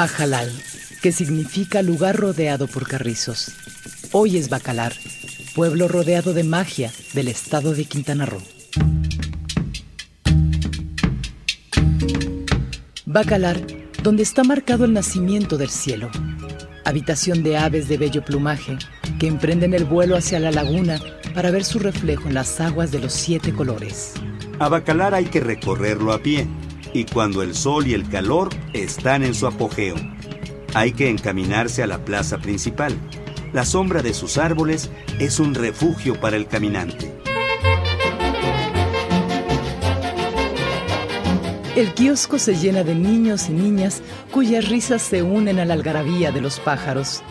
Bajalal, que significa lugar rodeado por carrizos. Hoy es Bacalar, pueblo rodeado de magia del estado de Quintana Roo. Bacalar, donde está marcado el nacimiento del cielo. Habitación de aves de bello plumaje que emprenden el vuelo hacia la laguna para ver su reflejo en las aguas de los siete colores. A Bacalar hay que recorrerlo a pie y cuando el sol y el calor están en su apogeo. Hay que encaminarse a la plaza principal. La sombra de sus árboles es un refugio para el caminante. El kiosco se llena de niños y niñas cuyas risas se unen a la algarabía de los pájaros.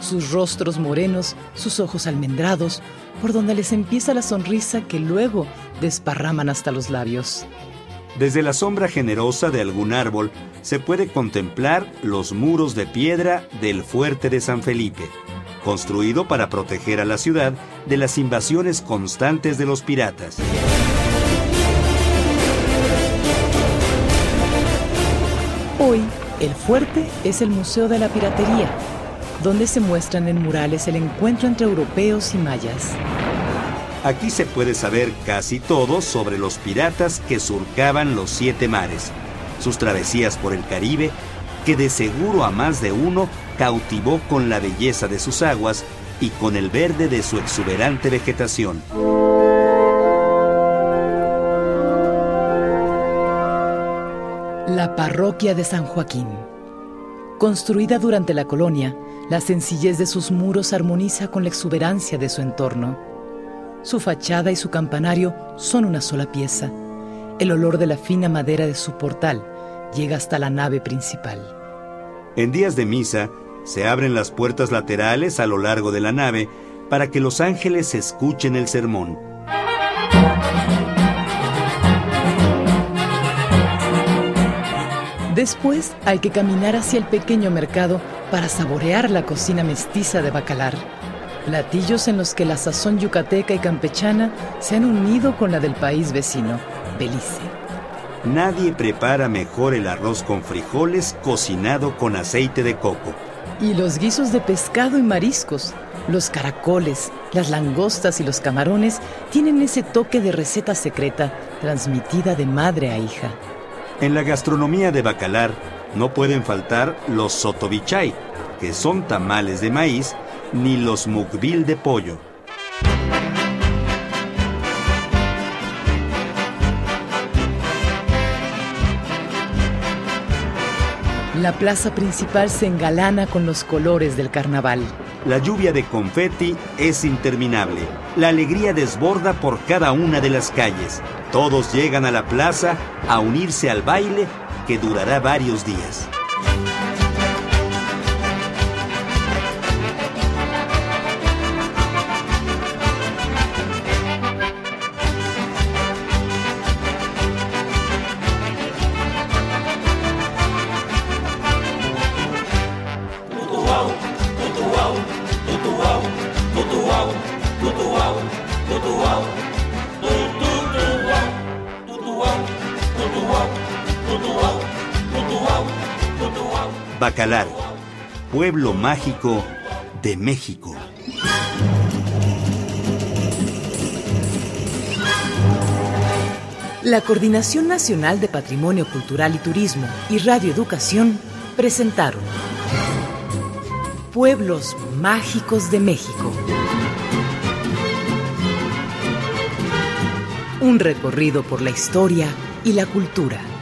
Sus rostros morenos, sus ojos almendrados, por donde les empieza la sonrisa que luego desparraman hasta los labios. Desde la sombra generosa de algún árbol se puede contemplar los muros de piedra del fuerte de San Felipe, construido para proteger a la ciudad de las invasiones constantes de los piratas. Hoy, el fuerte es el Museo de la Piratería, donde se muestran en murales el encuentro entre europeos y mayas. Aquí se puede saber casi todo sobre los piratas que surcaban los siete mares, sus travesías por el Caribe, que de seguro a más de uno cautivó con la belleza de sus aguas y con el verde de su exuberante vegetación. La parroquia de San Joaquín. Construida durante la colonia, la sencillez de sus muros armoniza con la exuberancia de su entorno. Su fachada y su campanario son una sola pieza. El olor de la fina madera de su portal llega hasta la nave principal. En días de misa, se abren las puertas laterales a lo largo de la nave para que los ángeles escuchen el sermón. Después hay que caminar hacia el pequeño mercado para saborear la cocina mestiza de Bacalar. Platillos en los que la sazón yucateca y campechana se han unido con la del país vecino, Belice. Nadie prepara mejor el arroz con frijoles cocinado con aceite de coco. Y los guisos de pescado y mariscos, los caracoles, las langostas y los camarones tienen ese toque de receta secreta transmitida de madre a hija. En la gastronomía de Bacalar no pueden faltar los sotobichay, que son tamales de maíz ni los mukbil de pollo. La plaza principal se engalana con los colores del carnaval. La lluvia de confeti es interminable. La alegría desborda por cada una de las calles. Todos llegan a la plaza a unirse al baile que durará varios días. Bacalar, pueblo mágico de México. La Coordinación Nacional de Patrimonio Cultural y Turismo y Radio Educación presentaron Pueblos Mágicos de México. Un recorrido por la historia y la cultura.